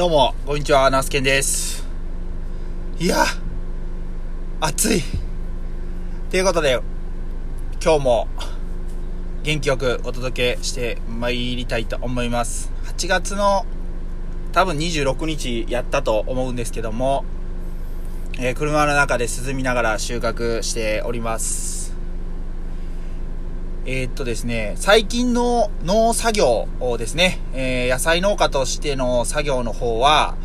どうも、こんにちは、ナスケンです。いや、暑い。ということで、今日も元気よくお届けして参りたいと思います。8月の多分26日やったと思うんですけども、えー車の中で涼みながら収穫しております。えーっとですね、最近の農作業をですね、えー野菜農家としての作業の方は、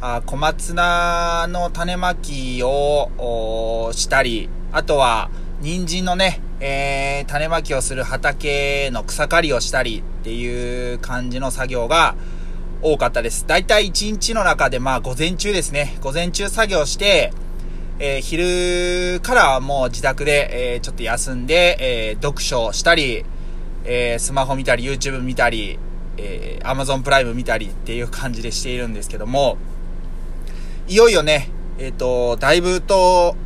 あ小松菜の種まきをしたり、あとは、人参のね、えー種まきをする畑の草刈りをしたりっていう感じの作業が多かったです。だいたい1日の中でまあ午前中ですね、午前中作業して、えー昼からもう自宅で、えーちょっと休んで、えー読書したり、えスマホ見たり、YouTube 見たり、え Amazon プライム見たりっていう感じでしているんですけども、いよいよね、えっ、と、だいぶと、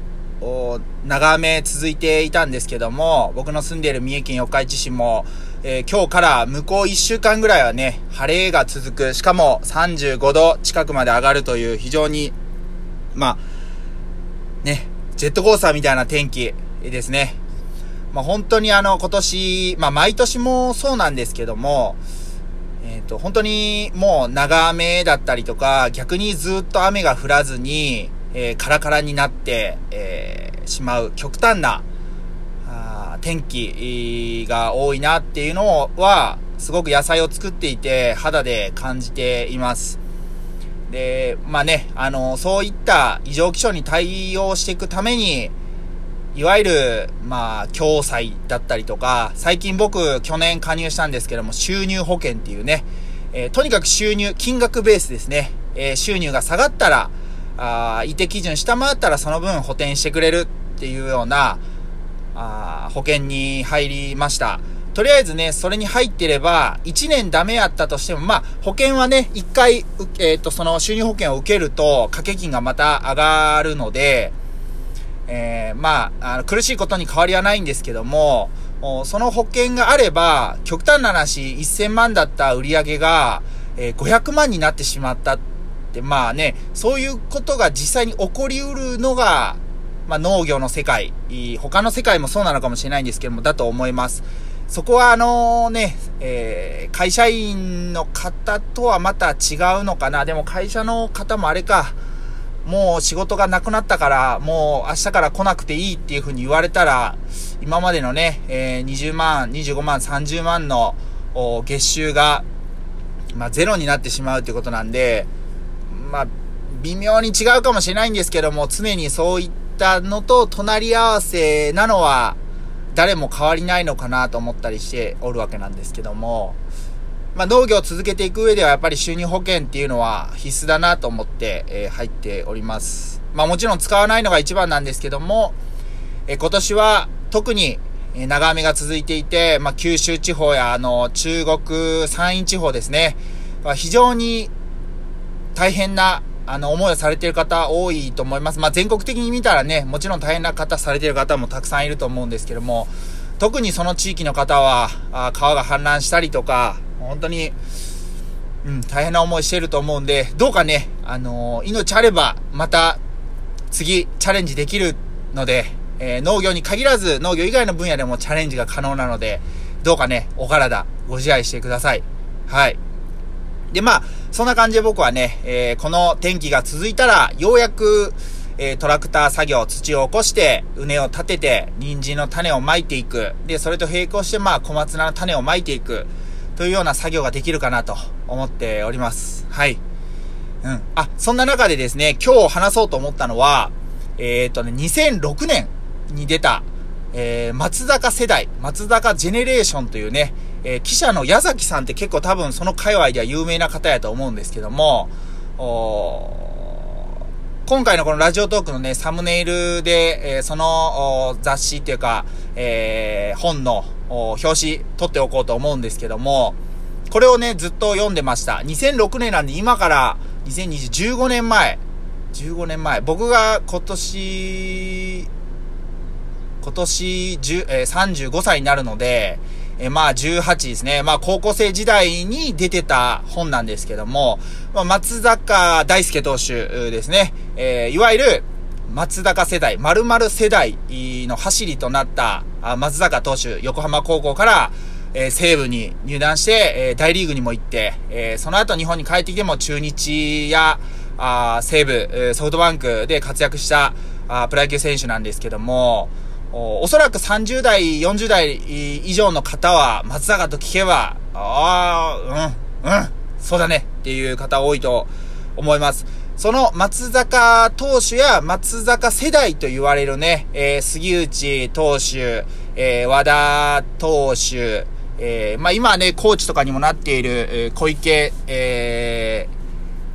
長雨続いていたんですけども、僕の住んでいる三重県四日市市も、えー今日から向こう1週間ぐらいはね、晴れが続く、しかも35度近くまで上がるという非常に、まあ、ね、ジェットコースターみたいな天気ですね。まあ、本当にあの、今年、まあ、毎年もそうなんですけども、えっ、と、本当にもう長雨だったりとか、逆にずっと雨が降らずに、えーカラカラになって、えーしまう極端な、あ天気が多いなっていうのは、すごく野菜を作っていて肌で感じています。で、まあね、あの、そういった異常気象に対応していくために、いわゆる、まあ、共済だったりとか、最近僕、去年加入したんですけども、収入保険っていうね、えーとにかく収入、金額ベースですね、えー収入が下がったら、あー一定基準下回ったらその分補填してくれるっていうような、あ保険に入りました。とりあえずね、それに入ってれば、1年ダメやったとしても、まあ、保険はね、1回、えっ、と、その収入保険を受けると、掛け金がまた上がるので、えーまあ、あの苦しいことに変わりはないんですけども、その保険があれば、極端な話、1000万だった売り上げが、えー500万になってしまったって、まあね、そういうことが実際に起こりうるのが、まあ農業の世界、他の世界もそうなのかもしれないんですけども、だと思います。そこはあのね、えー会社員の方とはまた違うのかな。でも会社の方もあれか、もう仕事がなくなったから、もう明日から来なくていいっていう風に言われたら、今までのね、えー20万、25万、30万の月収が、まあゼロになってしまうということなんで、まあ、微妙に違うかもしれないんですけども、常にそういったのと隣り合わせなのは、誰も変わりないのかなと思ったりしておるわけなんですけども、まあ、農業を続けていく上ではやっぱり収入保険っていうのは必須だなと思って、えー入っております。まあもちろん使わないのが一番なんですけども、えー今年は特にえ長雨が続いていて、まあ九州地方やあの中国山陰地方ですね、は非常に大変なあの思いをされてる方多いと思います。まあ全国的に見たらね、もちろん大変な方されてる方もたくさんいると思うんですけども、特にその地域の方は、あ川が氾濫したりとか、本当に、うん、大変な思いしてると思うんで、どうかね、あのー命あれば、また、次、チャレンジできるので、えー農業に限らず、農業以外の分野でもチャレンジが可能なので、どうかね、お体、ご自愛してください。はい。で、まあ、そんな感じで僕はね、えーこの天気が続いたら、ようやく、えートラクター作業、土を起こして、畝を立てて、人参の種をまいていく。で、それと並行して、まあ、小松菜の種をまいていく。というような作業ができるかなと思っております。はい。うん。あ、そんな中でですね、今日話そうと思ったのは、えっ、とね、2006年に出た、えー、松坂世代、松坂ジェネレーションというね、えー記者の矢崎さんって結構多分その界隈では有名な方やと思うんですけども、今回のこのラジオトークのね、サムネイルで、えーその雑誌っていうか、えー本の表紙撮っておこうと思うんですけども、これをね、ずっと読んでました。2006年なんで今から2020、15年前、15年前、僕が今年、今年10、えー35歳になるので、えまあ18ですね。まあ高校生時代に出てた本なんですけども、まあ、松坂大輔投手ですね。えー、いわゆる松坂世代、〇〇世代の走りとなった松坂投手、横浜高校から、えー、西武に入団して、えー、大リーグにも行って、えー、その後日本に帰ってきても中日や、あ西武、ソフトバンクで活躍したあプロ野球選手なんですけども、おそらく30代、40代以上の方は松坂と聞けば、ああ、うん、うん、そうだねっていう方多いと思います。その松坂投手や松坂世代と言われるね、えー、杉内投手、えー、和田投手、えー、まあ今ね、コーチとかにもなっている、え、小池、え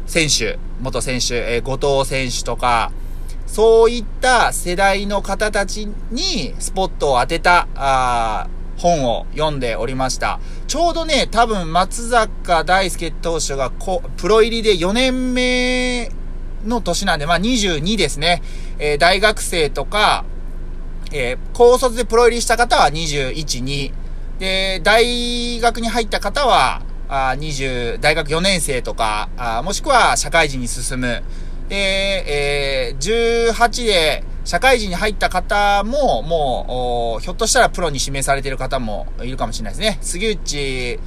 ー、選手、元選手、えー、後藤選手とか、そういった世代の方たちにスポットを当てた、あ本を読んでおりました。ちょうどね、多分松坂大輔投手がこプロ入りで4年目の年なんで、まあ22ですね。えー、大学生とか、えー、高卒でプロ入りした方は21、2。で、大学に入った方は、あ20、大学4年生とか、あもしくは社会人に進む。で、えー、18で社会人に入った方も、もう、ひょっとしたらプロに指名されている方もいるかもしれないですね。杉内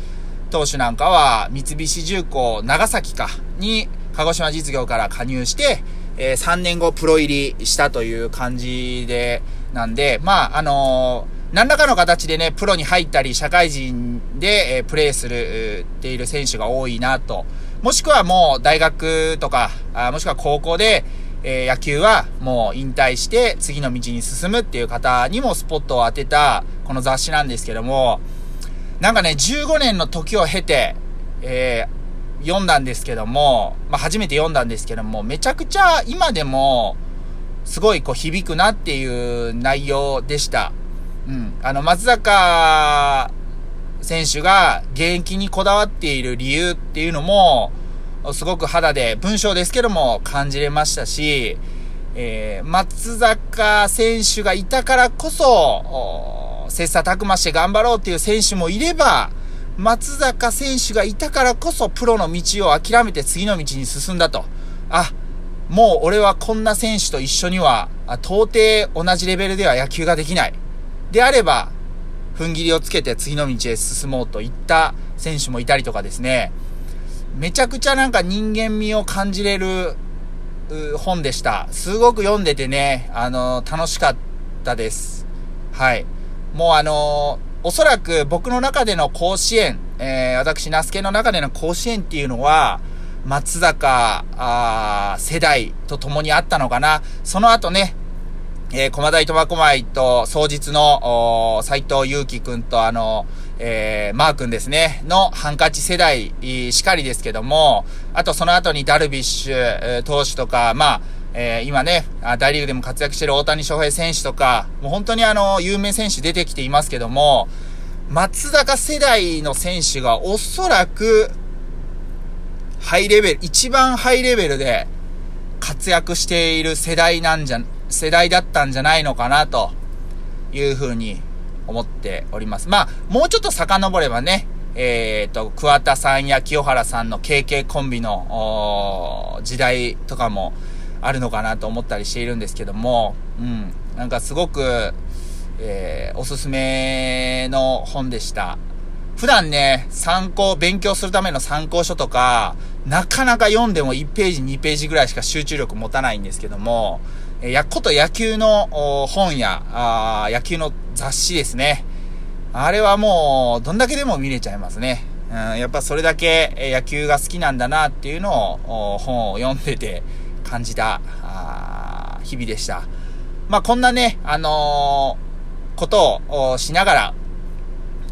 投手なんかは、三菱重工長崎か、に、鹿児島実業から加入して、えー、3年後プロ入りしたという感じで、なんで、まあ、あのー何らかの形でね、プロに入ったり、社会人で、えー、プレーする、っている選手が多いなと。もしくはもう大学とか、あもしくは高校で、えー、野球はもう引退して次の道に進むっていう方にもスポットを当てたこの雑誌なんですけども、なんかね、15年の時を経て、えー、読んだんですけども、まあ、初めて読んだんですけども、めちゃくちゃ今でも、すごいこう響くなっていう内容でした。うん。あの、松坂選手が現役にこだわっている理由っていうのも、すごく肌で、文章ですけども感じれましたし、えー、松坂選手がいたからこそ、切磋琢磨して頑張ろうっていう選手もいれば、松坂選手がいたからこそプロの道を諦めて次の道に進んだと。あ、もう俺はこんな選手と一緒には、到底同じレベルでは野球ができない。であれば、踏ん切りをつけて次の道へ進もうといった選手もいたりとかですね、めちゃくちゃなんか人間味を感じれる本でした。すごく読んでてね、あの、楽しかったです。はい。もうあの、おそらく僕の中での甲子園、えー、私、ナスケの中での甲子園っていうのは、松坂、あ世代と共にあったのかな。その後ね、えー、駒大苫小牧と、双日の、斎藤祐樹くんと、あの、えー、マー君ですね、のハンカチ世代しかりですけども、あとその後にダルビッシュ、投手とか、まあ、えー、今ね、大リーグでも活躍している大谷翔平選手とか、もう本当にあの、有名選手出てきていますけども、松坂世代の選手がおそらく、ハイレベル、一番ハイレベルで活躍している世代なんじゃ、世代だったんじゃないのかなというふうに思っております。まあ、もうちょっと遡ればね、えっ、ー、と、桑田さんや清原さんの KK コンビの時代とかもあるのかなと思ったりしているんですけども、うん、なんかすごく、えー、おすすめの本でした。普段ね、参考、勉強するための参考書とか、なかなか読んでも1ページ、2ページぐらいしか集中力持たないんですけども、やっこと野球の本やあ、野球の雑誌ですね。あれはもう、どんだけでも見れちゃいますね。うん、やっぱそれだけ野球が好きなんだなっていうのを、本を読んでて感じた、あ日々でした。まあ、こんなね、あのー、ことをしながら、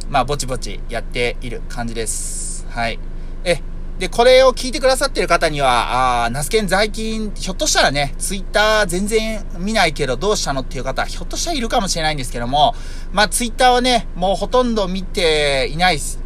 まあ、ぼちぼちやっている感じです。はい。で、これを聞いてくださってる方には、あナスケン最近、ひょっとしたらね、ツイッター全然見ないけどどうしたのっていう方、ひょっとしたらいるかもしれないんですけども、まあツイッターはね、もうほとんど見ていないです。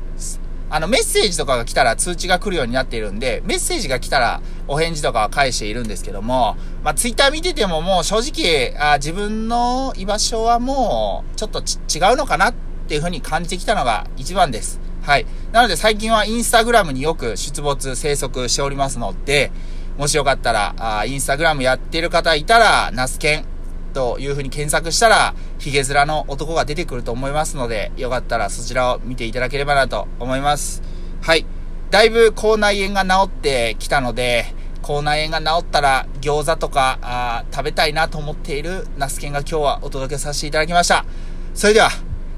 あの、メッセージとかが来たら通知が来るようになっているんで、メッセージが来たらお返事とかは返しているんですけども、まあツイッター見ててももう正直、あ自分の居場所はもうちょっと違うのかなっていう風に感じてきたのが一番です。はい。なので最近はインスタグラムによく出没、生息しておりますので、もしよかったら、あインスタグラムやってる方いたら、ナスケンという風に検索したら、ヒゲ面の男が出てくると思いますので、よかったらそちらを見ていただければなと思います。はい。だいぶ口内炎が治ってきたので、口内炎が治ったら餃子とかあ食べたいなと思っているナスケンが今日はお届けさせていただきました。それでは、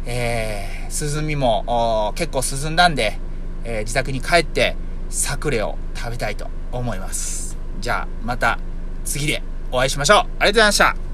えー、涼みも結構進んだんで、えー、自宅に帰ってサクレを食べたいと思います。じゃあまた次でお会いしましょう。ありがとうございました。